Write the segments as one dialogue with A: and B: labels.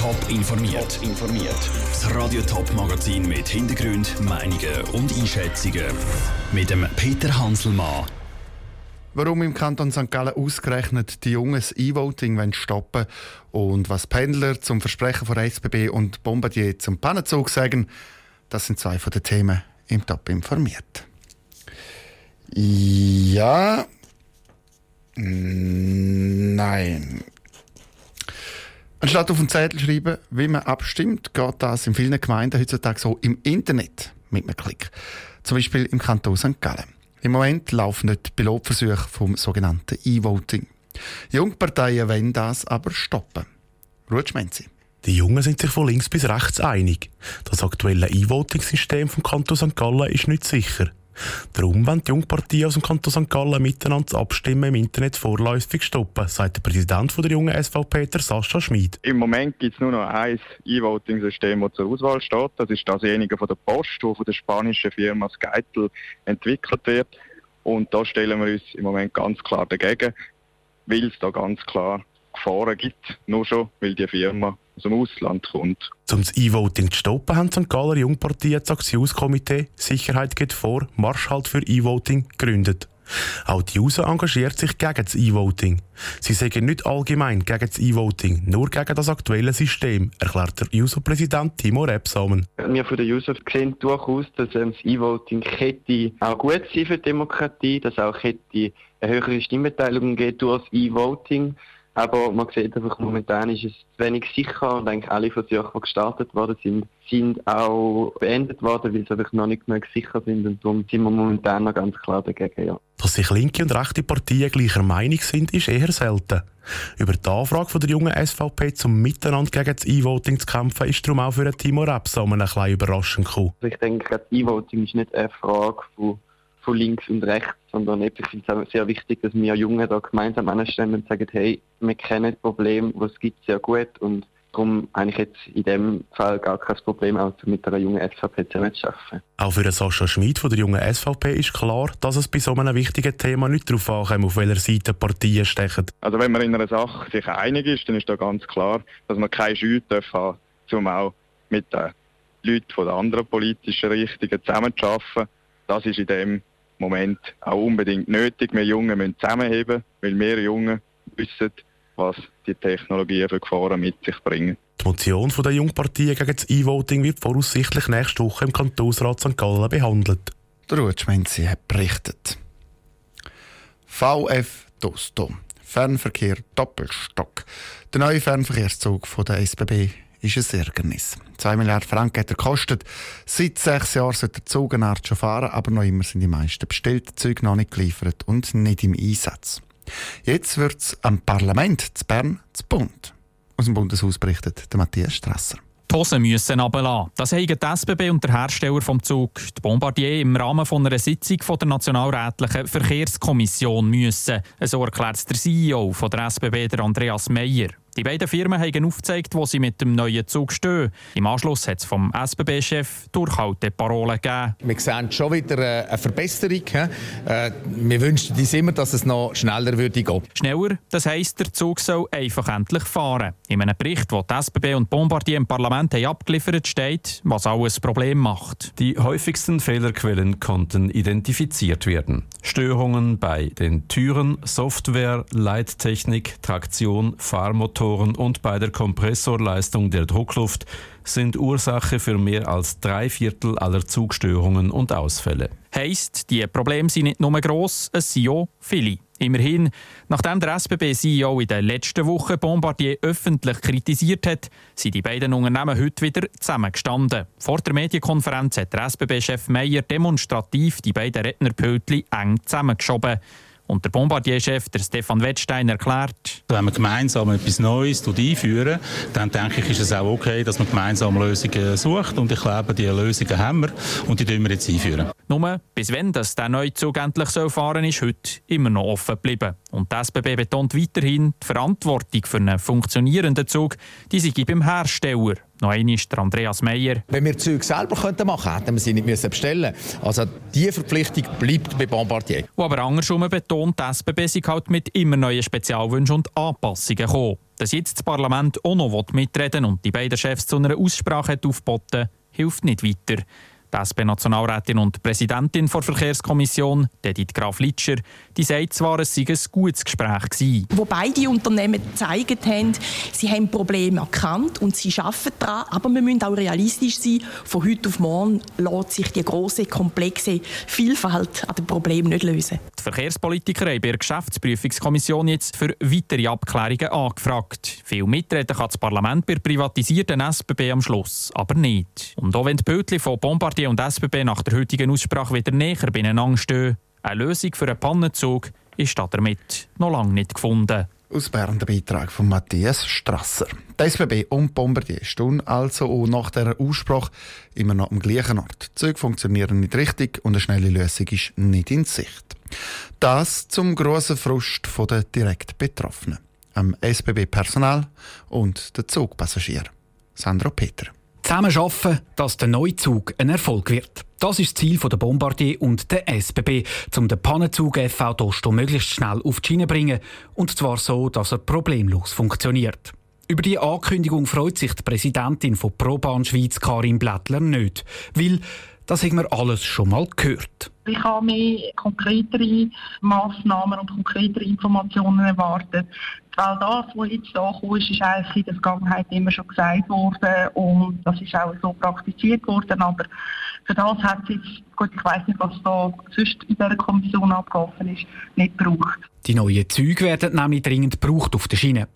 A: Top informiert. Top informiert. Das Radio Top Magazin mit Hintergrund, Meinungen und Einschätzungen mit dem Peter Hanselmann.
B: Warum im Kanton St. Gallen ausgerechnet die Jungen das E-Voting stoppen und was Pendler zum Versprechen von SBB und Bombardier zum Pannenzug sagen, das sind zwei von den Themen im Top informiert. Ja. Nein. Anstatt auf den Zettel schreiben, wie man abstimmt, geht das in vielen Gemeinden heutzutage so im Internet mit einem Klick. Zum Beispiel im Kanton St. Gallen. Im Moment laufen nicht Pilotversuche vom sogenannten E-Voting. Jungparteien wollen das aber stoppen. Ruhe Schmenzi.
C: Die Jungen sind sich von links bis rechts einig. Das aktuelle E-Voting-System vom Kanton St. Gallen ist nicht sicher. Darum wollen die Jungpartien aus dem Kanton St. Gallen miteinander Abstimmen im Internet vorläufig stoppen, sagt der Präsident der jungen SVP, der Sascha Schmid.
D: Im Moment gibt es nur noch ein E-Voting-System, das zur Auswahl steht. Das ist dasjenige von der Post, das von der spanischen Firma Skytel entwickelt wird. Und da stellen wir uns im Moment ganz klar dagegen, weil es da ganz klar Gefahren gibt, nur schon, weil die Firma aus dem Ausland kommt.
C: Um das E-Voting zu stoppen, haben St. Galler Jungpartien das Aktionskomitee Sicherheit geht vor, Marsch halt für E-Voting gegründet. Auch die USA engagiert sich gegen das E-Voting. Sie sagen nicht allgemein gegen das E-Voting, nur gegen das aktuelle System, erklärt der USA-Präsident Timo Rebsamen.
E: Wir von der USA sehen durchaus, dass das E-Voting auch gut sein für die Demokratie, dass auch eine höhere Stimmbeteiligung geht durch das E-Voting. Aber man sieht einfach, momentan ist es zu wenig sicher und eigentlich alle Versuche, die gestartet worden sind, sind auch beendet worden, weil sie einfach noch nicht mehr sicher sind und darum sind wir momentan noch ganz klar dagegen, ja.
C: Dass sich linke und rechte Parteien gleicher Meinung sind, ist eher selten. Über die Anfrage von der jungen SVP zum Miteinander gegen das E-Voting zu kämpfen, ist darum auch für Timo Rebsamen ein bisschen überraschend gekommen.
E: Ich denke, das E-Voting ist nicht eine Frage von von links und rechts, sondern ich finde es auch sehr wichtig, dass wir Jungen da gemeinsam anstellen und sagen, hey, wir kennen das Problem, was es gibt, sehr gut und darum habe ich jetzt in dem Fall gar kein Problem, auch mit einer jungen SVP zusammenzuarbeiten.
C: Auch für Sascha Schmid von der jungen SVP ist klar, dass es bei so einem wichtigen Thema nicht darauf ankommt, auf welcher Seite Partien stechen.
D: Also wenn man in einer Sache sich einig ist, dann ist da ganz klar, dass man keine Scheu haben um auch mit den Leuten von der anderen politischen Richtungen zusammenzuarbeiten. Das ist in dem Moment auch unbedingt nötig. Wir Jungen müssen zusammenheben, weil wir Jungen wissen, was die Technologien für Gefahren mit sich bringen.
C: Die Motion der Jungpartei gegen das E-Voting wird voraussichtlich nächste Woche im Kantonsrat St. Gallen behandelt.
B: Der Rutschmenzi hat berichtet. VF Dosto. Fernverkehr Doppelstock. Der neue Fernverkehrszug von der SBB ist ein Ärgernis. 2 Milliarden Franken hat er gekostet. Seit sechs Jahren sollte der Zug eine Art schon fahren, aber noch immer sind die meisten bestellten Züge noch nicht geliefert und nicht im Einsatz. Jetzt wird es am Parlament zu Bern zu Bund. Aus dem Bundeshaus berichtet der Matthias Strasser.
F: Die Hosen müssen runterlassen. Das haben die SBB und der Hersteller vom Zug, die Bombardier, im Rahmen von einer Sitzung von der Nationalrätlichen Verkehrskommission müssen. So erklärt der CEO von der SBB, der Andreas Meyer. Die beiden Firmen haben aufgezeigt, wo sie mit dem neuen Zug stehen. Im Anschluss hat es vom SBB-Chef Durchhalteparolen gegeben.
G: Wir sehen schon wieder äh, eine Verbesserung. Äh, wir wünschen uns immer, dass es noch schneller würde gehen.
F: Schneller, das heisst, der Zug soll einfach endlich fahren. In einem Bericht, den die SBB und Bombardier im Parlament haben abgeliefert steht, was alles Problem macht.
H: Die häufigsten Fehlerquellen konnten identifiziert werden. Störungen bei den Türen, Software, Leittechnik, Traktion, Fahrmotor, Motoren und bei der Kompressorleistung der Druckluft sind Ursache für mehr als drei Viertel aller Zugstörungen und Ausfälle.
F: Heißt, die Probleme sind nicht nur gross, es sind auch viele. Immerhin, nachdem der SBB-CEO in der letzten Woche Bombardier öffentlich kritisiert hat, sind die beiden Unternehmen heute wieder zusammengestanden. Vor der Medienkonferenz hat der SBB-Chef Meyer demonstrativ die beiden Rednerpöltchen eng zusammengeschoben. Und der Bombardier-Chef, der Stefan Wettstein, erklärt,
I: wenn man gemeinsam etwas Neues einführen, dann denke ich, ist es auch okay, dass man gemeinsam Lösungen sucht. Und ich glaube, diese Lösungen haben wir und die wir jetzt einführen.
F: Nur bis wenn das der Neuzug endlich fahren soll, ist heute immer noch offen geblieben. Und die SBB betont weiterhin, die Verantwortung für einen funktionierenden Zug die sei beim Hersteller. Noch einmal der Andreas Meyer.
G: Wenn wir Züge selber könnten machen hätten wir sie nicht müssen bestellen Also diese Verpflichtung bleibt bei Bombardier.
F: Wo aber andersrum betont, die SBB sei halt mit immer neuen Spezialwünschen und Anpassungen gekommen. Dass jetzt das Parlament auch noch mitreden und die beiden Chefs zu einer Aussprache aufboten, hilft nicht weiter. Die SP-Nationalrätin und Präsidentin der Verkehrskommission, Edith Graf Litscher, die sagt zwar, es sei ein gutes Gespräch gewesen.
J: Wo beide Unternehmen gezeigt haben, sie haben Probleme erkannt und sie arbeiten daran, aber wir müssen auch realistisch sein. Von heute auf morgen lässt sich die große komplexe Vielfalt an den Problemen nicht lösen.
F: Die Verkehrspolitiker haben bei der Geschäftsprüfungskommission jetzt für weitere Abklärungen angefragt. Viel mitreden kann das Parlament bei der privatisierten SBB am Schluss, aber nicht. Und auch wenn die Bötli von Bombardier Und SBB nach der heutigen Aussprache wieder näher beieinander stehen. Eine Lösung für einen Pannenzug ist damit noch lange nicht gefunden.
B: Aus Bern der Beitrag von Matthias Strasser. Die SBB und Bombardier stehen also auch nach dieser Aussprache immer noch am gleichen Ort. Die Züge funktionieren nicht richtig und eine schnelle Lösung ist nicht in Sicht. Das zum grossen Frust der direkt Betroffenen. Am SBB-Personal und den Zugpassagieren. Sandro Peter.
K: Zusammen schaffen, dass der Neuzug ein Erfolg wird. Das ist das Ziel der Bombardier und der SBB, um den Pannenzug FV Dosto möglichst schnell auf die Schiene zu bringen. Und zwar so, dass er problemlos funktioniert. Über die Ankündigung freut sich die Präsidentin von ProBahn Schweiz, Karin Blättler, nicht. Weil das haben wir alles schon mal gehört.
L: Ich habe mehr konkretere Massnahmen und konkretere Informationen erwartet. Weil das, was jetzt da ist, ist eigentlich in der Vergangenheit immer schon gesagt worden und das ist auch so praktiziert worden. Aber für das hat es jetzt, gut, ich weiß nicht, was da sonst in dieser Kommission abgelaufen ist, nicht gebraucht.
K: Die neuen Züge werden nämlich dringend gebraucht auf der Schiene.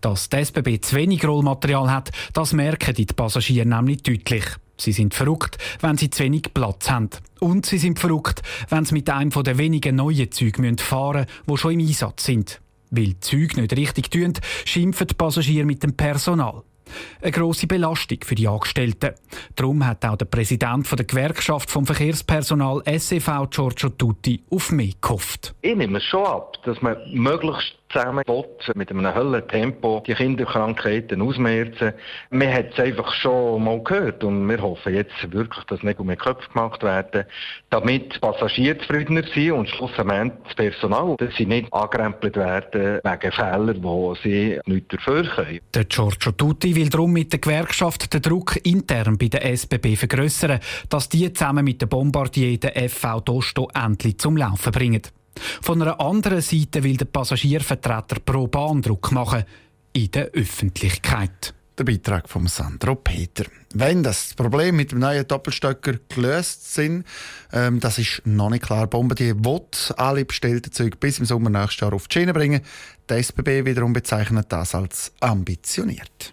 K: Dass die SBB zu wenig Rollmaterial hat, das merken die Passagiere nämlich deutlich. Sie sind verrückt, wenn sie zu wenig Platz haben. Und sie sind verrückt, wenn sie mit einem der wenigen neuen Züge fahren müssen, die schon im Einsatz sind. Weil die Züge nicht richtig tun, schimpfen die Passagiere mit dem Personal. Eine grosse Belastung für die Angestellten. Darum hat auch der Präsident der Gewerkschaft vom Verkehrspersonal SEV Giorgio Tutti auf mich gehofft.
M: Ich nehme es schon ab, dass man möglichst zusammen mit einem hellen Tempo die Kinderkrankheiten ausmerzen. Wir haben es einfach schon mal gehört und wir hoffen jetzt wirklich, dass nicht um den Köpfe gemacht werden, damit Passagiere zufriedener sind und schlussendlich das Personal, dass sie nicht angerempelt werden wegen Fehlern, die sie nicht dafür können.
K: Der Giorgio Tutti will darum mit der Gewerkschaft den Druck intern bei der SBB vergrößern, dass die zusammen mit der Bombardier den FV Dosto endlich zum Laufen bringen. Von einer anderen Seite will der Passagiervertreter pro Bahn Druck machen in der Öffentlichkeit.
B: Der Beitrag von Sandro Peter. Wenn das Problem mit dem neuen Doppelstöcker gelöst sind, ähm, das ist noch nicht klar. Bombardier will alle bestellten Züge bis im Sommer nächstes Jahr auf die Schiene bringen. Die SBB wiederum bezeichnet das als ambitioniert.